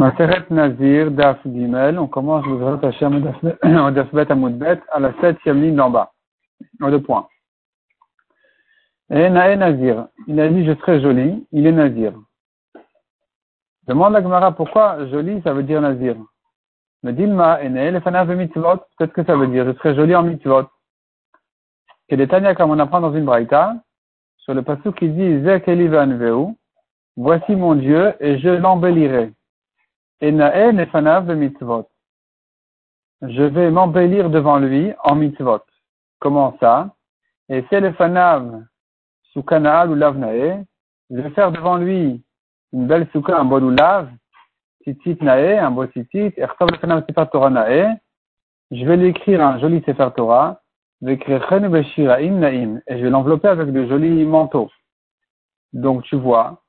Maseret Nazir, Daf Gimel, on commence le Zrat Hashem au Dafbet Amoudbet à la septième ligne d'en bas, en deux points. Et Nae Nazir, il a dit je serai joli, il est Nazir. Demande la Gemara pourquoi joli ça veut dire Nazir? Me dit Ma Ene, le Fanav Mitzvot, peut-être que ça veut dire? Je serai joli en Mitzvot. Et les Tanya comme on apprend dans une Braïta, sur le passage qui dit Zek Veu, voici mon Dieu et je l'embellirai. Je vais m'embellir devant lui en mitzvot. Comment ça? Et c'est le fanav sous ou lavnae. Je vais faire devant lui une belle souka, un bon lav, titit nae, un beau titit, et le fanav sefer Torah nae. Je vais lui écrire un joli sefer Torah, et je vais l'envelopper avec de jolis manteaux. Donc tu vois,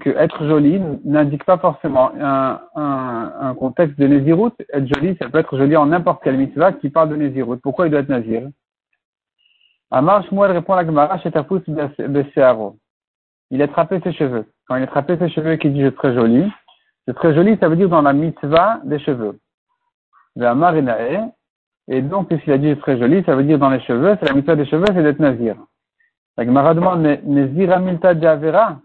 que être joli n'indique pas forcément un, contexte de Nézirut. Être joli, ça peut être joli en n'importe quel mitzvah qui parle de Nézirut. Pourquoi il doit être Nazir? Amar Shmuel répond à la Gemara Shetafus Besearo. Il a attrapé ses cheveux. Quand il a attrapé ses cheveux et qu'il dit je serai joli, je serai joli, ça veut dire dans la mitzvah des cheveux. Amar Et donc, s'il a dit je serai joli, ça veut dire dans les cheveux, c'est la mitzvah des cheveux, c'est d'être Nazir. La Gemara demande, Nezir Amilta Javera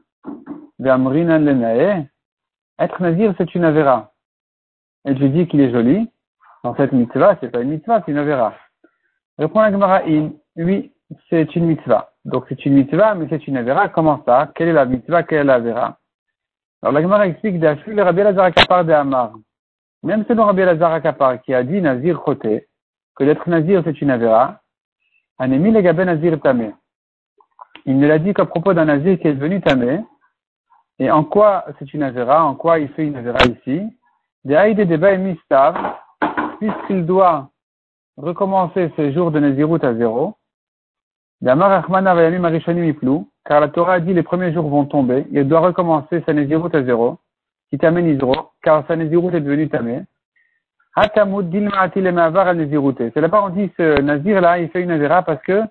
être nazir, c'est une avera. Et je dis qu'il est joli. En fait, mitzvah, c'est pas une mitzvah, c'est une avera. Répond la Gemara Oui, c'est une mitzvah. Donc c'est une mitzvah, mais c'est une avera. Comment ça? Quelle est la mitzvah? Quelle est la avera Alors la Gemara explique d'Afil Rabbi Lazar Akapar de Amar. Même selon Rabbi Lazar Akapar qui a dit nazir choté, que d'être nazir c'est une avera, Anemi le nazir tamé. Il ne l'a dit qu'à propos d'un nazir qui est devenu tamé, et en quoi c'est une avera En quoi il fait une avera ici? Des des mistav, puisqu'il doit recommencer ses jours de Nézirut à zéro. car la Torah dit les premiers jours vont tomber, il doit recommencer sa Nézirut à zéro, qui t'amène Isro, car sa Nézirut est devenue tamé. Hatamud C'est là-bas on dit ce Nazir là, il fait une avera parce que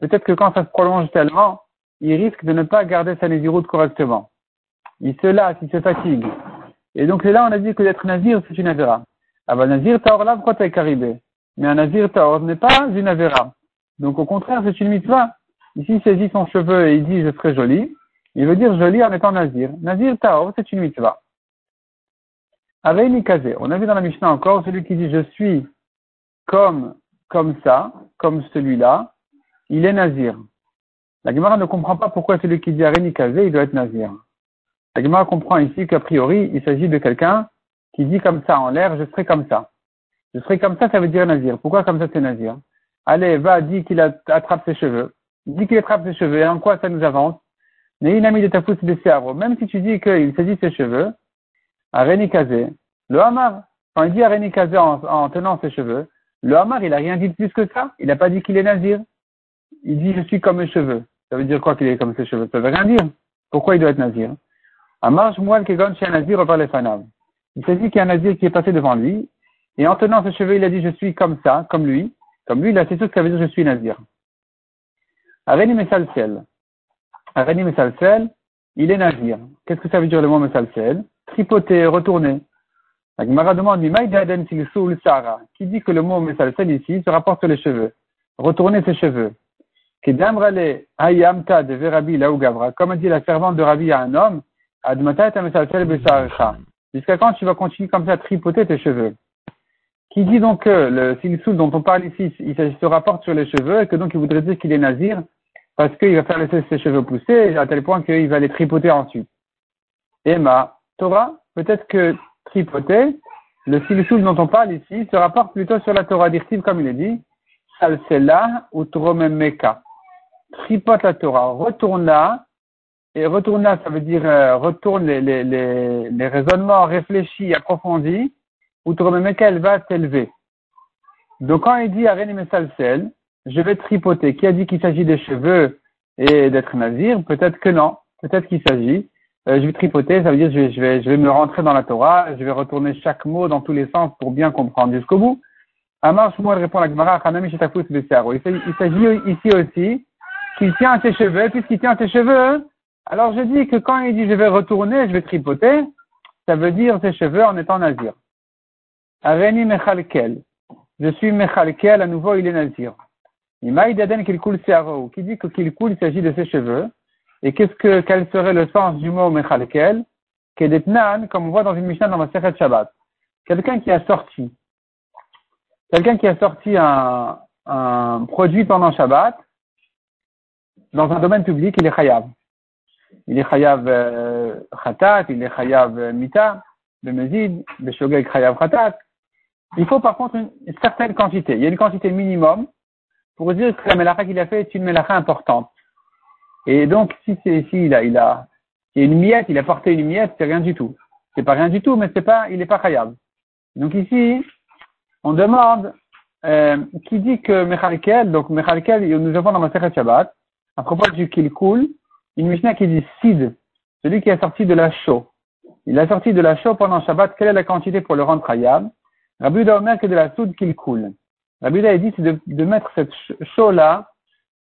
peut-être que quand ça se prolonge tellement, il risque de ne pas garder sa Nézirut correctement il se lasse, il se fatigue. Et donc là, on a dit que d'être nazir, c'est une avera. Ah bah nazir taor là, pourquoi caribé Mais un nazir taor n'est pas une avera. Donc au contraire, c'est une mitzvah. Ici, il saisit son cheveu et il dit je serai joli. Il veut dire joli en étant nazir. Nazir taor, c'est une mitzvah. Avec Kazé, on a vu dans la Mishnah encore celui qui dit je suis comme, comme ça, comme celui-là, il est nazir. La Gemara ne comprend pas pourquoi celui qui dit Areni Kazé, il doit être nazir. La comprend ici qu'a priori, il s'agit de quelqu'un qui dit comme ça en l'air, je serai comme ça. Je serai comme ça, ça veut dire nazir. Pourquoi comme ça c'est nazir? Allez, va, dis qu'il attrape ses cheveux. Dis qu'il attrape ses cheveux. En quoi ça nous avance? Mis de ta de Même si tu dis qu'il de ses cheveux, à Kazé, le Hamar, quand il dit à Kazé en, tenant ses cheveux, le Hamar, il a rien dit de plus que ça. Il n'a pas dit qu'il est nazir. Il dit je suis comme mes cheveux. Ça veut dire quoi qu'il est comme ses cheveux? Ça veut rien dire. Pourquoi il doit être nazir? Amar Shmuel Kegon chez nazir. Il s'est dit qu'il y a un nazir qui est passé devant lui, et en tenant ses cheveux, il a dit, je suis comme ça, comme lui. Comme lui, il a c'est sûr que ça veut dire, je suis nazir. Areni Mesalsel. Areni Mesalsel, il est nazir. Qu'est-ce que ça veut dire le mot Mesalsel? Tripoter, retourner. La Gemara demande, qui dit que le mot Mesalsel ici se rapporte sur les cheveux? Retourner ses cheveux. Comme a dit la servante de Rabbi à un homme, Jusqu'à quand tu vas continuer comme ça à tripoter tes cheveux? Qui dit donc que le silsoul dont on parle ici, il se rapporte sur les cheveux et que donc il voudrait dire qu'il est nazir parce qu'il va faire laisser ses cheveux pousser à tel point qu'il va les tripoter ensuite. Emma, Torah, peut-être que tripoter, le silsoul dont on parle ici se rapporte plutôt sur la Torah d'Irtiv comme il est dit, salsela ou tromemeka. Tripote la Torah, retourne là et retourne là, ça veut dire euh, retourne les, les, les, les, raisonnements réfléchis, approfondis, ou elle va t'élever. Donc quand il dit Areni Mesalsel, je vais tripoter. Qui a dit qu'il s'agit des cheveux et d'être nazir? Peut-être que non. Peut-être qu'il s'agit. Euh, je vais tripoter, ça veut dire je vais, je, vais, je vais me rentrer dans la Torah, je vais retourner chaque mot dans tous les sens pour bien comprendre jusqu'au bout. Amar Shmuel répond à la Gemara, Il s'agit ici aussi qu'il tient tes cheveux, puisqu'il tient tes cheveux, alors je dis que quand il dit je vais retourner, je vais tripoter, ça veut dire ses cheveux en étant nazir. Areni mechalkel. Je suis mechalkel, à nouveau il est nazir. Qui dit que qu'il coule, il s'agit de ses cheveux. Et qu'est-ce que, quel serait le sens du mot mechalkel? Kedetnan, comme on voit dans une Mishnah dans Shabbat. Quelqu'un qui a sorti, quelqu'un qui a sorti un, un produit pendant Shabbat, dans un domaine public, il est chayav. Il est chayav euh, khatat, il est chayav euh, mita, le mezid, le shogeg chayav khatat. Il faut par contre une, certaine quantité. Il y a une quantité minimum pour dire que la melacha qu'il a fait est une melacha importante. Et donc, si c'est ici, il a, il a, il a une miette, il a porté une miette, c'est rien du tout. C'est pas rien du tout, mais c'est pas, il n'est pas chayav. Donc ici, on demande, euh, qui dit que Mechalkel, donc Mechalkel, nous avons dans ma Shabbat, à propos du coule, une Mishnah qui dit Sid, celui qui est sorti de la chaux. Il a sorti de la chaux pendant Shabbat, quelle est la quantité pour le rendre Hayab Rabbi Omer que de la soude qu'il coule. Rabbi a dit c'est de, de, mettre cette chaux-là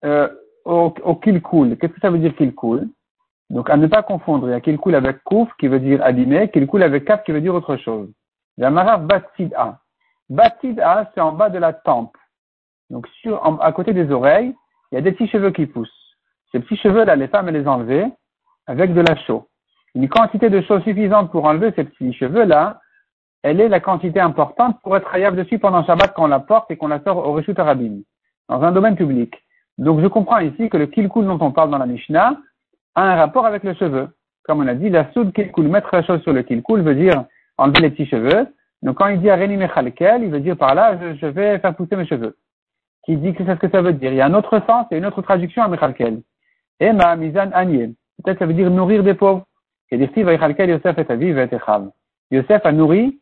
euh, au, au qu'il coule. Qu'est-ce que ça veut dire qu'il coule? Donc à ne pas confondre, il y a qu'il coule avec kouf qui veut dire abîmé, qu'il coule avec kaf qui veut dire autre chose. Il y a maraf batid a. Batid a, c'est en bas de la tempe. Donc sur, à côté des oreilles, il y a des petits cheveux qui poussent. Ces petits cheveux-là, les femmes les enlever avec de la chaux. Une quantité de chaux suffisante pour enlever ces petits cheveux-là, elle est la quantité importante pour être hayab dessus pendant Shabbat quand on la porte et qu'on la sort au Rishut Arabim, dans un domaine public. Donc je comprends ici que le kilkul dont on parle dans la Mishnah a un rapport avec le cheveu. Comme on a dit, la soude kilkul, mettre la chose sur le kilkul veut dire enlever les petits cheveux. Donc quand il dit areni mechalkel, il veut dire par là, je vais faire pousser mes cheveux qui dit que c'est ce que ça veut dire. Il y a un autre sens et une autre traduction à Mechalkel. Emma Mizan Aniel. Peut-être ça veut dire nourrir des pauvres. Et des filles, Yosef et Aviv et Yosef a nourri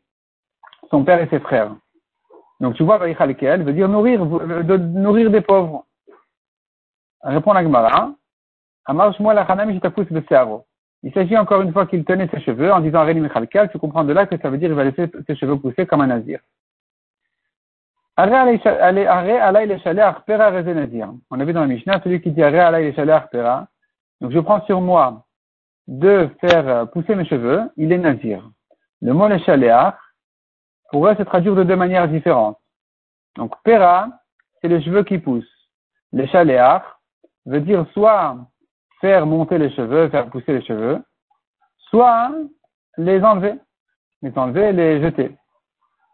son père et ses frères. Donc tu vois, Vaïchalkel veut dire nourrir, de nourrir des pauvres. Répond la Gemara. Il s'agit encore une fois qu'il tenait ses cheveux en disant tu comprends de là que ça veut dire qu'il va laisser ses cheveux pousser comme un nazir. On a vu dans la Mishnah, celui qui dit. Donc je prends sur moi de faire pousser mes cheveux, il est nazir. Le mot le pourrait se traduire de deux manières différentes. Donc pera, c'est les cheveux qui poussent. Le veut dire soit faire monter les cheveux, faire pousser les cheveux, soit les enlever. Les enlever et les jeter.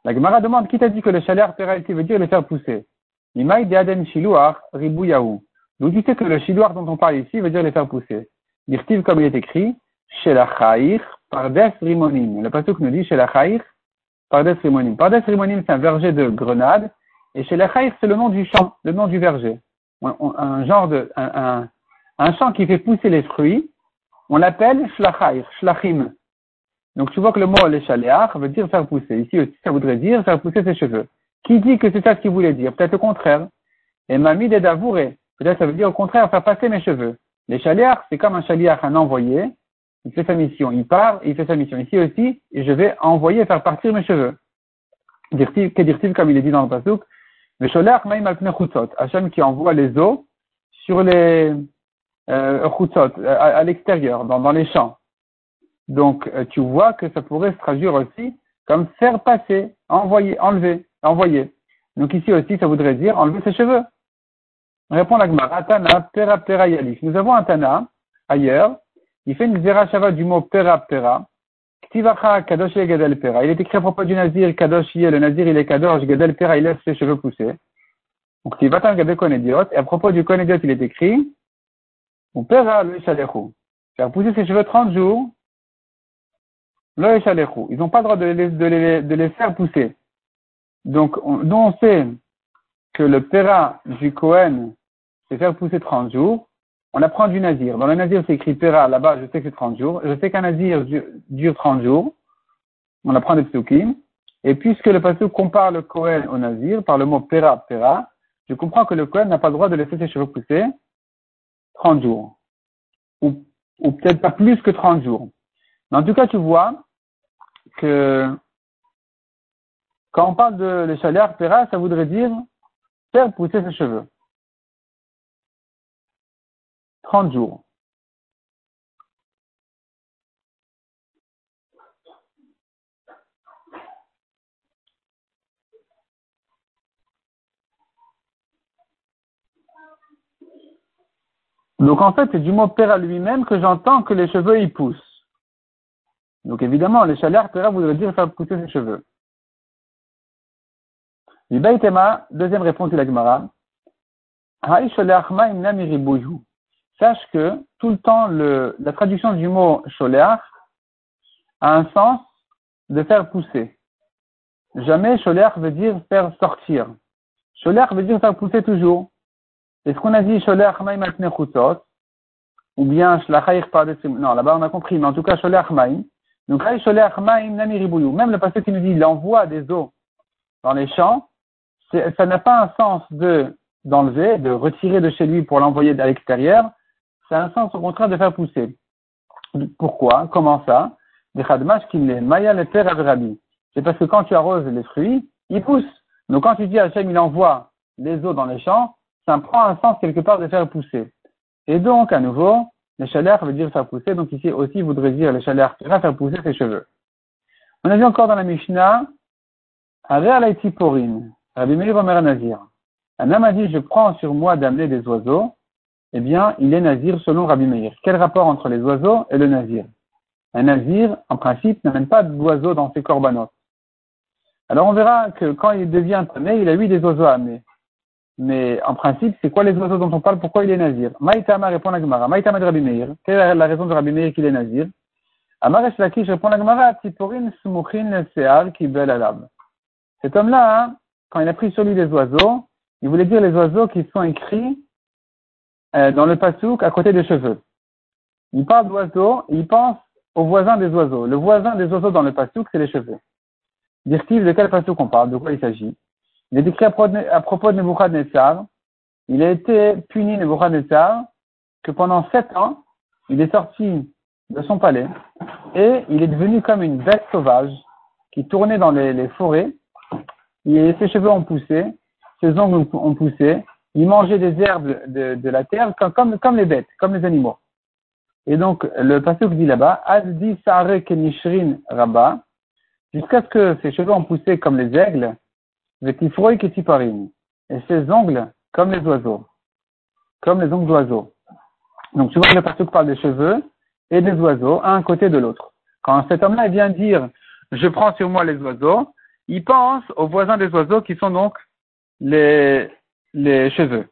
La Gemara demande qui t'a dit que le chaler ici veut dire les faire pousser? Imaï de Aden Shiluar Ribuyahu. D'où tu que le shiluar dont on parle ici veut dire les faire pousser? Dirtiv comme il est écrit, la Pardes Rimonim. Le pasuk nous dit la Pardes Rimonim. Pardes Rimonim, c'est un verger de grenade. Et la c'est le nom du champ, le nom du verger. Un, genre de, un, champ qui fait pousser les fruits, on l'appelle shlachair, shlachim. Donc tu vois que le mot l'échaléach veut dire faire pousser. Ici aussi, ça voudrait dire faire pousser ses cheveux. Qui dit que c'est ça ce qu'il voulait dire? Peut-être le contraire. Et mamie d'avouré. Peut-être ça veut dire au contraire faire passer mes cheveux. L'échaléach, c'est comme un chaliach, un envoyé. Il fait sa mission. Il part, il fait sa mission. Ici aussi, je vais envoyer faire partir mes cheveux. Que dire-t-il comme il est dit dans le pasouk Le chaliach maïm al Hachem qui envoie les eaux sur les euh, à, l'extérieur, dans les champs. Donc, euh, tu vois que ça pourrait se traduire aussi comme faire passer, envoyer, enlever, envoyer. Donc ici aussi, ça voudrait dire enlever ses cheveux. Répond la Gemara, pera. Nous avons un Tana, ailleurs, il fait une shava du mot pera pera. Ktivacha kadosh gadel pera. Il est écrit à propos du nazir, kadosh le nazir il est kadosh, pera, il laisse ses cheveux pousser. Donc. Et à propos du konediot, il est écrit, ou pera le shalechu. Faire pousser ses cheveux 30 jours, ils n'ont pas le droit de les, faire pousser. Donc, on, nous, on sait que le Pera du Cohen, c'est faire pousser 30 jours. On apprend du Nazir. Dans le Nazir, c'est écrit Pera, là-bas, je sais que c'est 30 jours. Je sais qu'un Nazir dure 30 jours. On apprend des psukim. Et puisque le pasuk compare le Cohen au Nazir par le mot Pera, Pera, je comprends que le Cohen n'a pas le droit de laisser ses cheveux pousser 30 jours. Ou, ou peut-être pas plus que 30 jours. Mais en tout cas, tu vois que quand on parle de le shaler pera, ça voudrait dire faire pousser ses cheveux. 30 jours. Donc en fait, c'est du mot pera lui-même que j'entends que les cheveux y poussent. Donc évidemment, les chaleurs pera voudrait dire faire pousser ses cheveux. deuxième réponse de la Gemara. Sache que tout le temps, le, la traduction du mot sholeach a un sens de faire pousser. Jamais sholeach veut dire faire sortir. Sholeach veut dire faire pousser toujours. Est-ce qu'on a dit sholeach maim ou bien shlachaïr par Non, là-bas on a compris, mais en tout cas sholeach maim. Donc. Même le passé qui nous dit l'envoi des eaux dans les champs, ça n'a pas un sens de d'enlever, de retirer de chez lui pour l'envoyer à l'extérieur, c'est un sens au contraire de faire pousser. Pourquoi? Comment ça? C'est parce que quand tu arroses les fruits, ils poussent. Donc quand tu dis à Hachem, il envoie les eaux dans les champs, ça prend un sens quelque part de faire pousser. Et donc, à nouveau, les chaleurs veut dire faire pousser. Donc ici aussi, voudrait dire les chaleurs va faire pousser ses cheveux. On a vu encore dans la Mishnah, Rabbi Meir Omer Nazir. Un homme a dit, je prends sur moi d'amener des oiseaux eh bien, il est nazir selon Rabbi Meir. Quel rapport entre les oiseaux et le nazir? Un nazir, en principe, n'amène pas d'oiseaux dans ses corbanotes. Alors on verra que quand il devient tamé, il a eu des oiseaux à amener. Mais en principe, c'est quoi les oiseaux dont on parle? Pourquoi il est nazir? Maïtama répond à Gemara. Maïtama de Rabbi Meir. Quelle est la raison de Rabbi Meir qu'il est nazir? Amar Eshlakish répond à Gemara. Tiporin sumuchin sear bel alab. Cet homme-là, hein, quand il a pris sur lui des oiseaux, il voulait dire les oiseaux qui sont écrits euh, dans le pasouk à côté des cheveux. Il parle d'oiseaux il pense au voisin des oiseaux. Le voisin des oiseaux dans le pasouk, c'est les cheveux. Dire-t-il de quel pasouk on parle, de quoi il s'agit? Il est écrit à propos de Nebuchadnezzar. Il a été puni Nebuchadnezzar que pendant sept ans, il est sorti de son palais et il est devenu comme une bête sauvage qui tournait dans les, forêts. Et ses cheveux ont poussé, ses ongles ont poussé, il mangeait des herbes de, la terre comme, les bêtes, comme les animaux. Et donc, le pasuk dit là-bas, Azdi Sare Kenishrin Rabba, jusqu'à ce que ses cheveux ont poussé comme les aigles, et ses ongles comme les oiseaux, comme les ongles d'oiseaux. Donc, tu vois que le pasuk parle des cheveux et des oiseaux, un côté de l'autre. Quand cet homme-là vient dire, je prends sur moi les oiseaux, il pense aux voisins des oiseaux qui sont donc les, cheveux,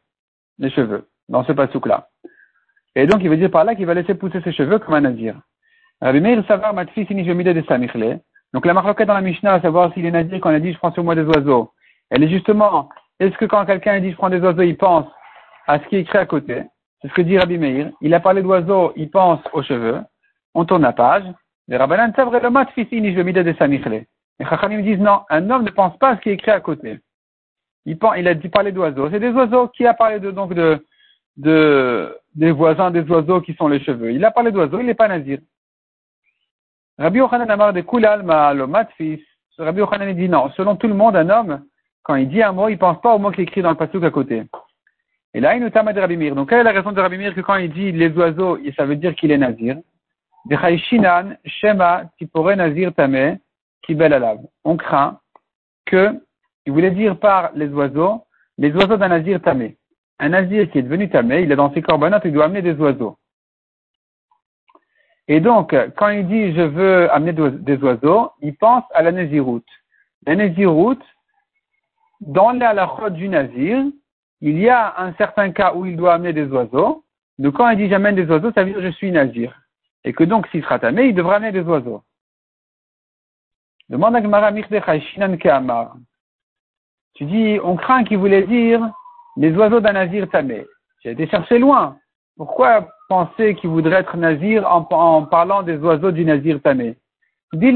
les cheveux, dans ce pasouk-là. Et donc, il veut dire par là qu'il va laisser pousser ses cheveux comme un nazir. Donc, la marloquette dans la Mishnah, à savoir s'il est nazir quand il a dit je prends sur moi des oiseaux. Elle est justement, est-ce que quand quelqu'un dit je prends des oiseaux, il pense à ce qui est écrit à côté? C'est ce que dit Rabbi Meir. Il a parlé d'oiseaux, il pense aux cheveux. On tourne la page. Les Rabbanan le Matfi de Samichle. Les disent non, un homme ne pense pas à ce qui est écrit à côté il, il a dit parler d'oiseaux. C'est des oiseaux. Qui a parlé de, donc de, de, des voisins des oiseaux qui sont les cheveux Il a parlé d'oiseaux, il n'est pas nazir. Rabbi Yochanan Amar de Kulal Matfis. Rabbi Yochanan dit non. Selon tout le monde, un homme, quand il dit un mot, il pense pas au mot qui est écrit dans le pasuk à côté. Et là, il nous de Rabbi Mir. Donc, quelle est la raison de Rabbi Mir que quand il dit les oiseaux, ça veut dire qu'il est nazir? Shema, Nazir Tame, Kibel Alav. On craint que il voulait dire par les oiseaux, les oiseaux d'un nazir tamé. Un nazir qui est devenu tamé, il est dans ses corbanotes, il doit amener des oiseaux. Et donc, quand il dit je veux amener des oiseaux, il pense à la naziroute. La naziroute, dans la du nazir, il y a un certain cas où il doit amener des oiseaux. Donc quand il dit j'amène des oiseaux, ça veut dire je suis nazir. Et que donc s'il sera tamé, il devra amener des oiseaux. Demande à Gemara Ke'amar. Tu dis, on craint qu'il voulait dire les oiseaux d'un nazir tamé. J'ai été chercher loin. Pourquoi penser qu'il voudrait être nazir en, parlant des oiseaux du nazir tamé? Dis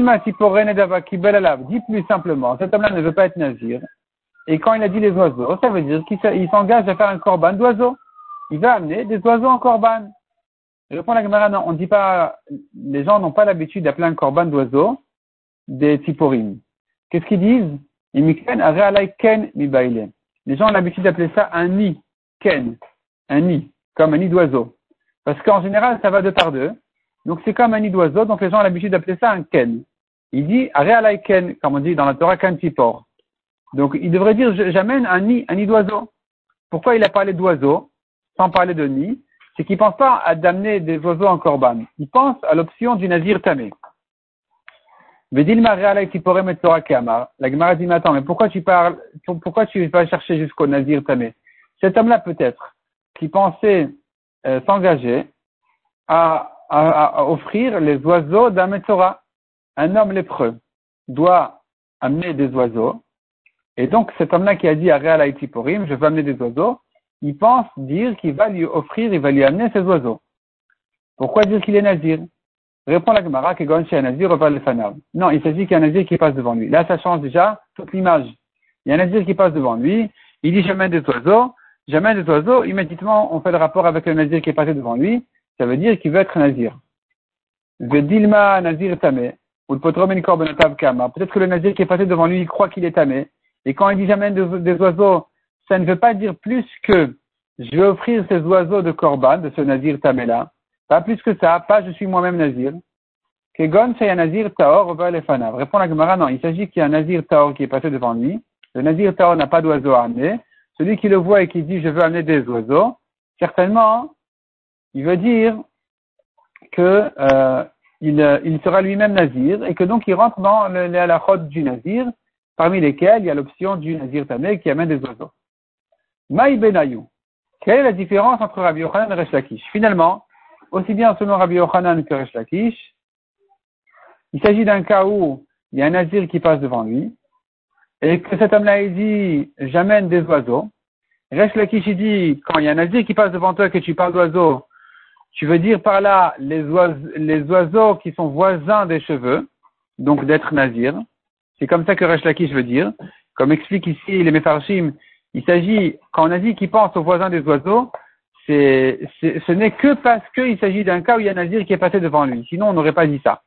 plus simplement, cet homme-là ne veut pas être nazir. Et quand il a dit les oiseaux, ça veut dire qu'il s'engage à faire un corban d'oiseaux. Il va amener des oiseaux en corban. Je à la caméra, non, on dit pas, les gens n'ont pas l'habitude d'appeler un corban d'oiseaux des tiporim. Qu'est-ce qu'ils disent? Les gens ont l'habitude d'appeler ça un nid, ken, un nid, comme un nid d'oiseau. Parce qu'en général, ça va de par deux. Donc c'est comme un nid d'oiseau, donc les gens ont l'habitude d'appeler ça un ken. Il dit ken, comme on dit dans la Torah Kantipor. Donc il devrait dire j'amène un nid, un nid d'oiseau. Pourquoi il a parlé d'oiseau sans parler de nid? C'est qu'il pense pas à d'amener des oiseaux en corban. Il pense à l'option du nazir tamé. La Gemara dit, mais attends, mais pourquoi tu parles, pourquoi tu vas chercher jusqu'au nazir tamé? Cet homme-là, peut-être, qui pensait euh, s'engager à, offrir les oiseaux d'un. Un homme lépreux doit amener des oiseaux. Et donc, cet homme-là qui a dit à Réal je veux amener des oiseaux, il pense dire qu'il va lui offrir, il va lui amener ces oiseaux. Pourquoi dire qu'il est nazir? Répond la Gemara que Gonchi nazir. Non, il s'agit qu'il y a un nazir qui passe devant lui. Là, ça change déjà toute l'image. Il y a un nazir qui passe devant lui, il dit j'amène des oiseaux, j'amène des oiseaux, immédiatement on fait le rapport avec le nazir qui est passé devant lui, ça veut dire qu'il veut être nazir. Vedilma nazir tamé, ou le Peut-être que le nazir qui est passé devant lui, il croit qu'il est tamé. Et quand il dit j'amène des oiseaux, ça ne veut pas dire plus que je vais offrir ces oiseaux de Korban, de ce Nazir Tamela. Pas plus que ça, pas je suis moi-même Nazir. Kegon, un Nazir Taor, Fanav. Répond la Gemara, non, il s'agit qu'il y a un Nazir Taor qui est passé devant lui. Le Nazir Taor n'a pas d'oiseaux à amener. Celui qui le voit et qui dit je veux amener des oiseaux, certainement, il veut dire que euh, il, il, sera lui-même Nazir et que donc il rentre dans les halachot du Nazir, parmi lesquels il y a l'option du Nazir Tamé qui amène des oiseaux. Maï Benayou. Quelle est la différence entre Rabbi Yochanan et Resh Lakish? Finalement, aussi bien selon Rabbi Yochanan que Resh Lakish, il s'agit d'un cas où il y a un nazir qui passe devant lui, et que cet homme-là, dit, j'amène des oiseaux. Resh Lakish, dit, quand il y a un nazir qui passe devant toi et que tu parles d'oiseaux, tu veux dire par là les oiseaux, les oiseaux qui sont voisins des cheveux, donc d'être nazir. C'est comme ça que Resh Lakish veut dire. Comme explique ici les Mefarshim, il s'agit, quand on a dit qu'il pense aux voisins des oiseaux, c'est, ce n'est que parce qu'il s'agit d'un cas où il y a un nazir qui est passé devant lui. Sinon, on n'aurait pas dit ça.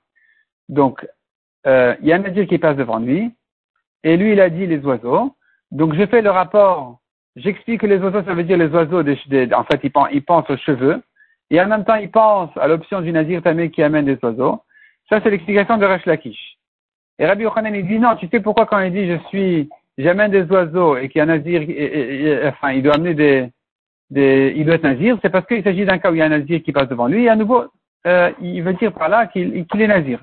Donc, euh, il y a un nazir qui passe devant lui, et lui, il a dit les oiseaux. Donc, je fais le rapport, j'explique que les oiseaux, ça veut dire les oiseaux, des, en fait, il pense, il pense aux cheveux, et en même temps, il pense à l'option du nazir tamé qui amène des oiseaux. Ça, c'est l'explication de Resh Lakish. Et Rabbi Yochanan, il dit non, tu sais pourquoi quand il dit je suis j'amène des oiseaux et qu'il y a nazir, enfin, il doit amener des, il doit être nazir, c'est parce qu'il s'agit d'un cas où il y a un nazir qui passe devant lui, et à nouveau, euh, il veut dire par là qu'il est nazir.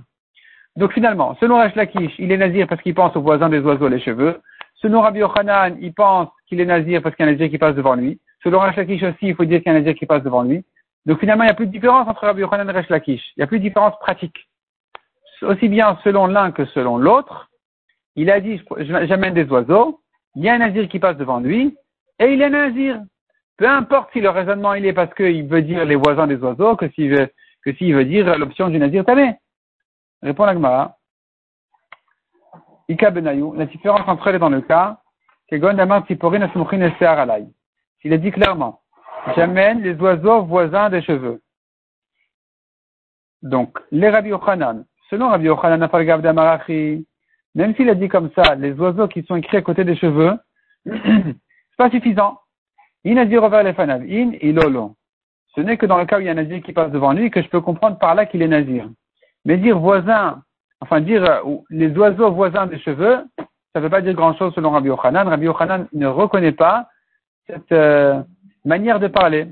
Donc finalement, selon Rash Lakish, il est nazir parce qu'il pense aux voisins des oiseaux les cheveux. Selon Rabbi Yochanan, il pense qu'il est nazir parce qu'il y a un nazir qui passe devant lui. Selon Rash Lakish aussi, il faut dire qu'il y a un nazir qui passe devant lui. Donc finalement, il n'y a plus de différence entre Rabbi Yochanan et Rash Lakish. Il n'y a plus de différence pratique. Aussi bien selon l'un que selon l'autre, il a dit, j'amène des oiseaux, il y a un nazir qui passe devant lui, et il est nazir. Peu importe si le raisonnement il est parce qu'il veut dire les voisins des oiseaux, que s'il veut, que s'il veut dire l'option du nazir tamé. Répond la Gemara. Ika benayou, la différence entre elles est dans le cas, que Gondamar Tiporin alay. Il a dit clairement, j'amène les oiseaux voisins des cheveux. Donc, les Rabbi Yochanan, selon Rabbi Yochanan, d'Amarachi, même s'il a dit comme ça, les oiseaux qui sont écrits à côté des cheveux, c'est pas suffisant. In ilolo. Ce n'est que dans le cas où il y a un nazir qui passe devant lui que je peux comprendre par là qu'il est nazir. Mais dire voisin, enfin dire euh, les oiseaux voisins des cheveux, ça ne veut pas dire grand chose selon Rabbi Yochanan. Rabbi Yochanan ne reconnaît pas cette euh, manière de parler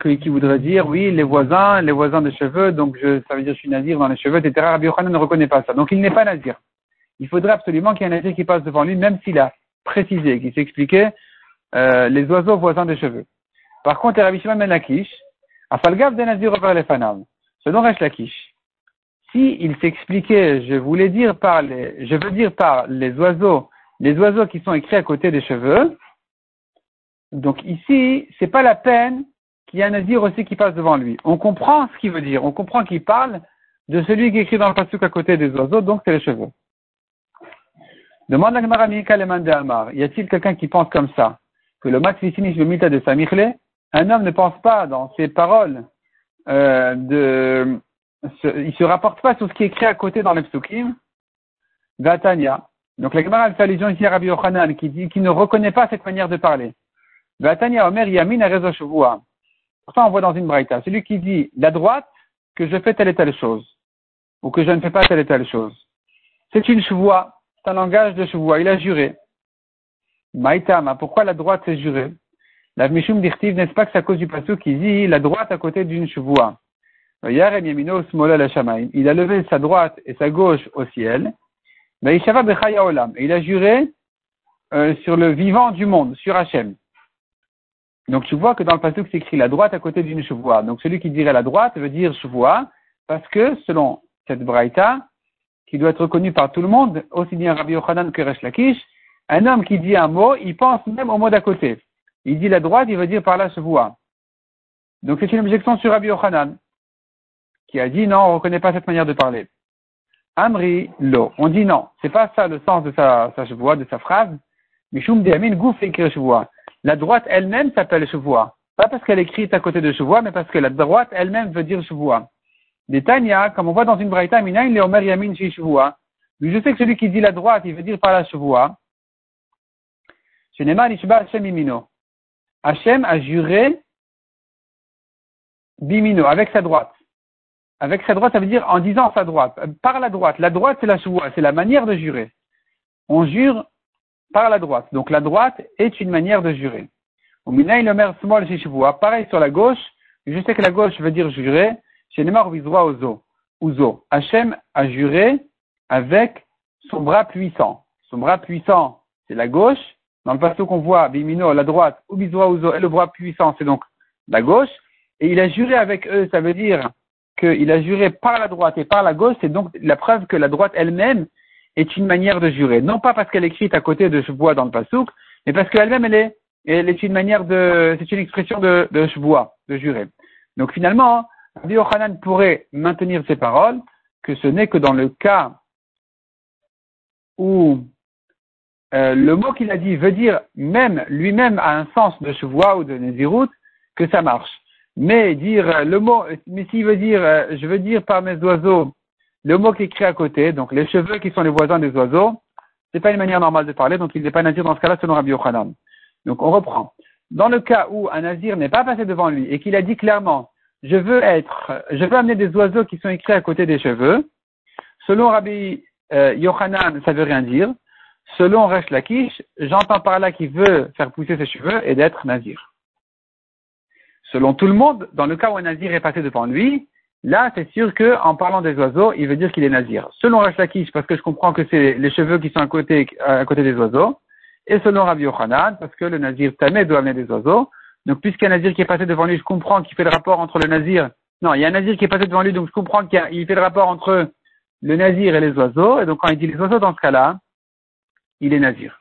qui, voudrait dire oui, les voisins, les voisins des cheveux, donc je, ça veut dire je suis nazir dans les cheveux, etc. Rabbi Yochanan ne reconnaît pas ça. Donc il n'est pas nazir il faudrait absolument qu'il y ait un nazir qui passe devant lui, même s'il a précisé, qu'il s'expliquait euh, les oiseaux voisins des cheveux. Par contre, Rabbi Shimon ben Lakish, Afalgav de Nazir over les fanam, selon Resh Lakish, si il s'expliquait, je voulais dire par les, je veux dire par les oiseaux, les oiseaux qui sont écrits à côté des cheveux, donc ici, c'est pas la peine qu'il y ait un nazir aussi qui passe devant lui. On comprend ce qu'il veut dire, on comprend qu'il parle de celui qui écrit dans le pasuk à côté des oiseaux, donc c'est les cheveux. Demande à Gemara de Amar. Y a-t-il quelqu'un qui pense comme ça? Que le max le mita de Samichle, un homme ne pense pas dans ses paroles, euh, de, il se rapporte pas sur ce qui est écrit à côté dans les psukim, Vatania. Donc la Gemara fait allusion ici à Rabbi Yochanan qui dit, qui ne reconnaît pas cette manière de parler. Vatania Omer Yamin a Pourtant on voit dans une braïta, celui qui dit la droite que je fais telle et telle chose, ou que je ne fais pas telle et telle chose. C'est une chevoie un langage de Shavua. Il a juré. Maïtama, pourquoi la droite s'est jurée? La Mishum Dirtiv, n'est-ce pas que c'est à cause du passage qui dit la droite à côté d'une chevoie. Il a levé sa droite et sa gauche au ciel. Il a juré euh, sur le vivant du monde, sur Hachem. Donc tu vois que dans le passage c'est écrit la droite à côté d'une chevoie. Donc celui qui dirait la droite veut dire chevoie, parce que selon cette braïta, qui doit être reconnue par tout le monde, aussi bien Rabbi Yochanan que Resh Lakish, un homme qui dit un mot, il pense même au mot d'à côté. Il dit la droite, il veut dire par là chevoie. Donc c'est une objection sur Rabbi Yochanan, qui a dit non, on ne reconnaît pas cette manière de parler. Amri, lo. On dit non. C'est pas ça le sens de sa, sa chevoie, de sa phrase. Mishum de Amin, gouf écrit chevoie. La droite elle-même s'appelle chevoie. Pas parce qu'elle est écrite à côté de chevoie, mais parce que la droite elle-même veut dire chevoie. Des Tanya, comme on voit dans une braïta, Minain, le Omer Yamin chevoie. Mais je sais que celui qui dit la droite, il veut dire par la chevoie. Hashem imino. Hashem a juré bimino, avec sa droite. Avec sa droite, ça veut dire en disant sa droite. Par la droite. La droite, c'est la chevoie, c'est la manière de jurer. On jure par la droite. Donc la droite est une manière de jurer. Le mer small Pareil sur la gauche. Je sais que la gauche veut dire jurer. Chez Neymar Ozo. Ouzo. Hachem a juré avec son bras puissant. Son bras puissant, c'est la gauche. Dans le passage qu'on voit, Bimino, la droite, ou Ouzo, et le bras puissant, c'est donc la gauche. Et il a juré avec eux, ça veut dire qu'il a juré par la droite et par la gauche, c'est donc la preuve que la droite elle-même est une manière de jurer. Non pas parce qu'elle est écrite à côté de Shebois dans le Passouk, mais parce qu'elle-même, elle est, elle est une manière de, c'est une expression de, de de jurer. Donc finalement, Rabbi Yochanan pourrait maintenir ses paroles, que ce n'est que dans le cas où euh, le mot qu'il a dit veut dire même, lui-même a un sens de chevois ou de Nézirut, que ça marche. Mais dire le mot, mais s'il veut dire, euh, je veux dire par mes oiseaux, le mot qui est écrit à côté, donc les cheveux qui sont les voisins des oiseaux, c'est pas une manière normale de parler, donc il n'est pas nazir dans ce cas-là selon Rabbi Yochanan. Donc on reprend. Dans le cas où un nazir n'est pas passé devant lui et qu'il a dit clairement, je veux être, je veux amener des oiseaux qui sont écrits à côté des cheveux, selon Rabbi euh, Yochanan, ça veut rien dire. Selon Resh Lakish, j'entends par là qu'il veut faire pousser ses cheveux et d'être nazir. Selon tout le monde, dans le cas où un nazir est passé devant lui, Là, c'est sûr que en parlant des oiseaux, il veut dire qu'il est nazir. Selon Rash parce que je comprends que c'est les cheveux qui sont à côté, des oiseaux, et selon Rabbi Yochanan, parce que le nazir tamé doit amener des oiseaux. Donc, puisqu'un nazir qui est passé devant lui, je comprends qu'il fait le rapport entre le nazir. Non, il y a un nazir qui est passé devant lui, donc je comprends qu'il fait le rapport entre le nazir et les oiseaux. Et donc, quand il dit les oiseaux dans ce cas-là, il est nazir.